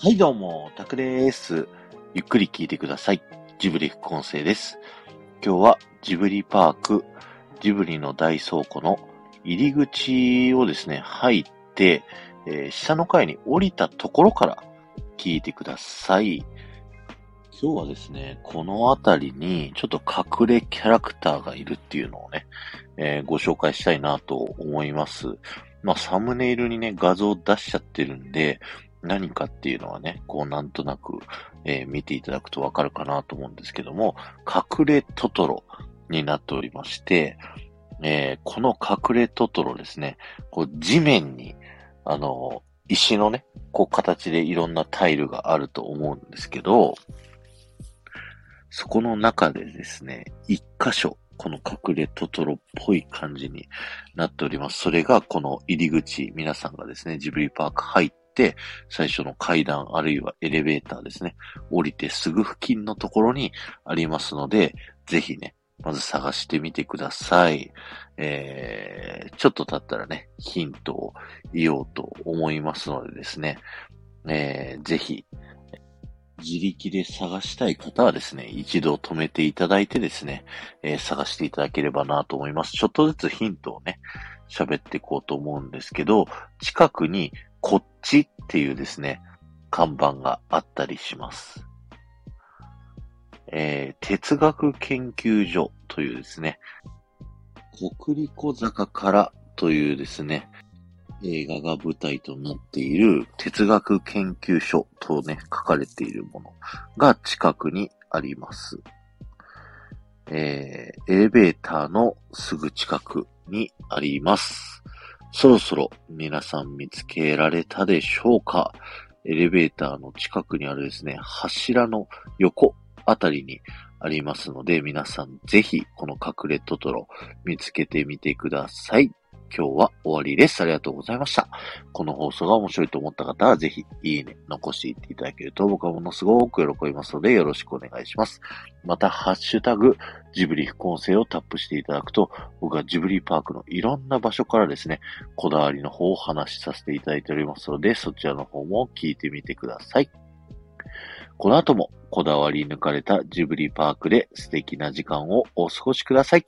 はい、どうも、タクです。ゆっくり聞いてください。ジブリ副音声です。今日はジブリパーク、ジブリの大倉庫の入り口をですね、入って、えー、下の階に降りたところから聞いてください。今日はですね、この辺りにちょっと隠れキャラクターがいるっていうのをね、えー、ご紹介したいなと思います。まあ、サムネイルにね、画像出しちゃってるんで、何かっていうのはね、こうなんとなく、えー、見ていただくとわかるかなと思うんですけども、隠れトトロになっておりまして、えー、この隠れトトロですね、こう地面に、あの、石のね、こう形でいろんなタイルがあると思うんですけど、そこの中でですね、一箇所、この隠れトトロっぽい感じになっております。それがこの入り口、皆さんがですね、ジブリパーク入って、最初の階段あるいはエレベーターですね、降りてすぐ付近のところにありますので、ぜひね、まず探してみてください。えー、ちょっと経ったらね、ヒントを言おうと思いますのでですね、えー、ぜひ、自力で探したい方はですね、一度止めていただいてですね、えー、探していただければなと思います。ちょっとずつヒントをね、喋っていこうと思うんですけど、近くにこっちっていうですね、看板があったりします。えー、哲学研究所というですね、国立小坂からというですね、映画が舞台となっている哲学研究所とね、書かれているものが近くにあります。えー、エレベーターのすぐ近くにあります。そろそろ皆さん見つけられたでしょうか？エレベーターの近くにあるですね、柱の横あたりにありますので、皆さんぜひこの隠れトトロ見つけてみてください。今日は終わりです。ありがとうございました。この放送が面白いと思った方は、ぜひ、いいね、残していっていただけると、僕はものすごく喜びますので、よろしくお願いします。また、ハッシュタグ、ジブリ副音声をタップしていただくと、僕はジブリパークのいろんな場所からですね、こだわりの方を話しさせていただいておりますので、そちらの方も聞いてみてください。この後もこだわり抜かれたジブリパークで素敵な時間をお過ごしください。